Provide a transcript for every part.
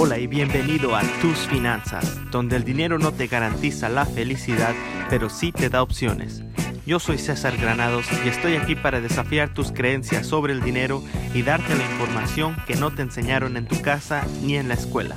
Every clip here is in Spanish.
Hola y bienvenido a Tus Finanzas, donde el dinero no te garantiza la felicidad, pero sí te da opciones. Yo soy César Granados y estoy aquí para desafiar tus creencias sobre el dinero y darte la información que no te enseñaron en tu casa ni en la escuela.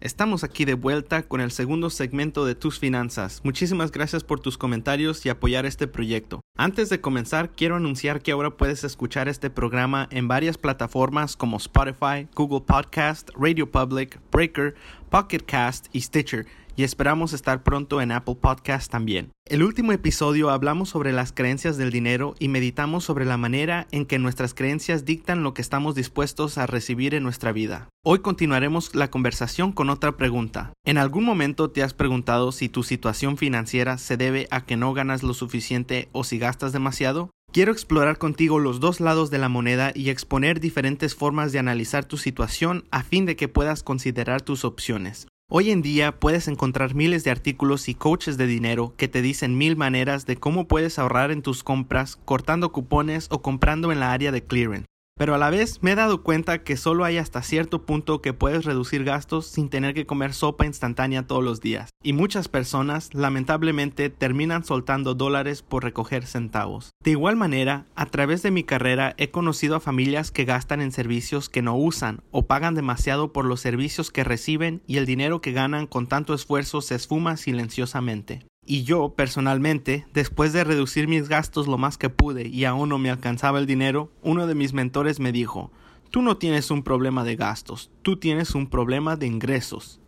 Estamos aquí de vuelta con el segundo segmento de tus finanzas. Muchísimas gracias por tus comentarios y apoyar este proyecto. Antes de comenzar, quiero anunciar que ahora puedes escuchar este programa en varias plataformas como Spotify, Google Podcast, Radio Public, Breaker, Pocket Cast y Stitcher y esperamos estar pronto en Apple Podcast también. El último episodio hablamos sobre las creencias del dinero y meditamos sobre la manera en que nuestras creencias dictan lo que estamos dispuestos a recibir en nuestra vida. Hoy continuaremos la conversación con otra pregunta. ¿En algún momento te has preguntado si tu situación financiera se debe a que no ganas lo suficiente o si gastas demasiado? Quiero explorar contigo los dos lados de la moneda y exponer diferentes formas de analizar tu situación a fin de que puedas considerar tus opciones. Hoy en día puedes encontrar miles de artículos y coaches de dinero que te dicen mil maneras de cómo puedes ahorrar en tus compras, cortando cupones o comprando en la área de clearance. Pero a la vez me he dado cuenta que solo hay hasta cierto punto que puedes reducir gastos sin tener que comer sopa instantánea todos los días. Y muchas personas lamentablemente terminan soltando dólares por recoger centavos. De igual manera, a través de mi carrera he conocido a familias que gastan en servicios que no usan o pagan demasiado por los servicios que reciben y el dinero que ganan con tanto esfuerzo se esfuma silenciosamente. Y yo, personalmente, después de reducir mis gastos lo más que pude y aún no me alcanzaba el dinero, uno de mis mentores me dijo, tú no tienes un problema de gastos, tú tienes un problema de ingresos.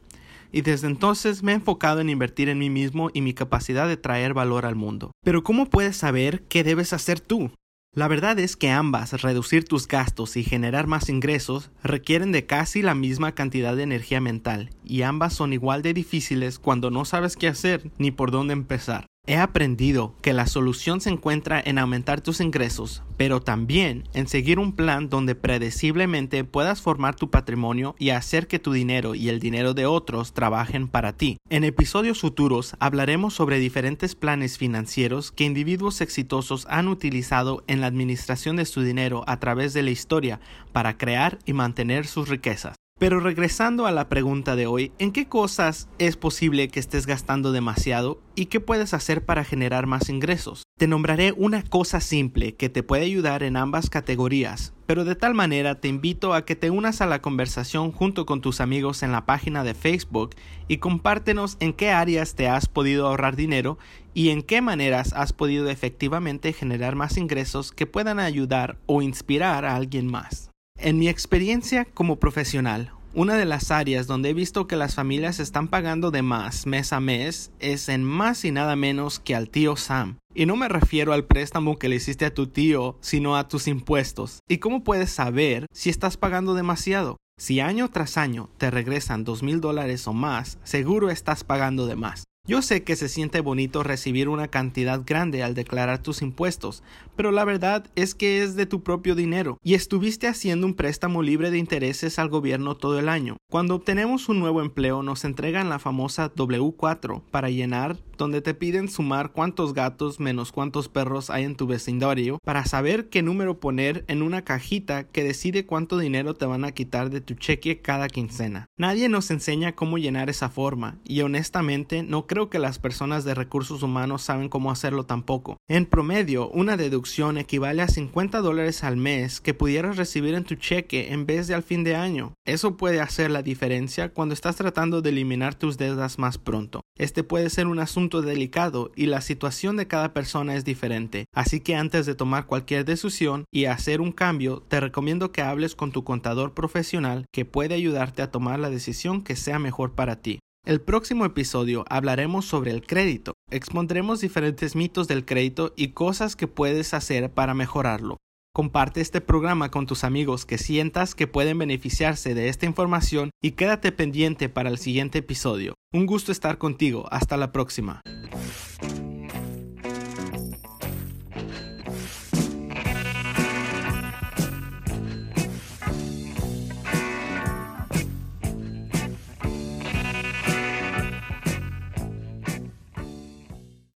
Y desde entonces me he enfocado en invertir en mí mismo y mi capacidad de traer valor al mundo. Pero ¿cómo puedes saber qué debes hacer tú? La verdad es que ambas, reducir tus gastos y generar más ingresos, requieren de casi la misma cantidad de energía mental, y ambas son igual de difíciles cuando no sabes qué hacer ni por dónde empezar. He aprendido que la solución se encuentra en aumentar tus ingresos, pero también en seguir un plan donde predeciblemente puedas formar tu patrimonio y hacer que tu dinero y el dinero de otros trabajen para ti. En episodios futuros hablaremos sobre diferentes planes financieros que individuos exitosos han utilizado en la administración de su dinero a través de la historia para crear y mantener sus riquezas. Pero regresando a la pregunta de hoy, ¿en qué cosas es posible que estés gastando demasiado y qué puedes hacer para generar más ingresos? Te nombraré una cosa simple que te puede ayudar en ambas categorías, pero de tal manera te invito a que te unas a la conversación junto con tus amigos en la página de Facebook y compártenos en qué áreas te has podido ahorrar dinero y en qué maneras has podido efectivamente generar más ingresos que puedan ayudar o inspirar a alguien más. En mi experiencia como profesional, una de las áreas donde he visto que las familias están pagando de más mes a mes es en más y nada menos que al tío Sam. Y no me refiero al préstamo que le hiciste a tu tío, sino a tus impuestos. ¿Y cómo puedes saber si estás pagando demasiado? Si año tras año te regresan dos mil dólares o más, seguro estás pagando de más. Yo sé que se siente bonito recibir una cantidad grande al declarar tus impuestos, pero la verdad es que es de tu propio dinero y estuviste haciendo un préstamo libre de intereses al gobierno todo el año. Cuando obtenemos un nuevo empleo nos entregan la famosa W4 para llenar donde te piden sumar cuántos gatos menos cuántos perros hay en tu vecindario para saber qué número poner en una cajita que decide cuánto dinero te van a quitar de tu cheque cada quincena. Nadie nos enseña cómo llenar esa forma y honestamente no creo que las personas de recursos humanos saben cómo hacerlo tampoco. En promedio, una deducción equivale a 50 dólares al mes que pudieras recibir en tu cheque en vez de al fin de año. Eso puede hacer la diferencia cuando estás tratando de eliminar tus deudas más pronto. Este puede ser un asunto delicado y la situación de cada persona es diferente, así que antes de tomar cualquier decisión y hacer un cambio, te recomiendo que hables con tu contador profesional que puede ayudarte a tomar la decisión que sea mejor para ti. El próximo episodio hablaremos sobre el crédito. Expondremos diferentes mitos del crédito y cosas que puedes hacer para mejorarlo. Comparte este programa con tus amigos que sientas que pueden beneficiarse de esta información y quédate pendiente para el siguiente episodio. Un gusto estar contigo. Hasta la próxima.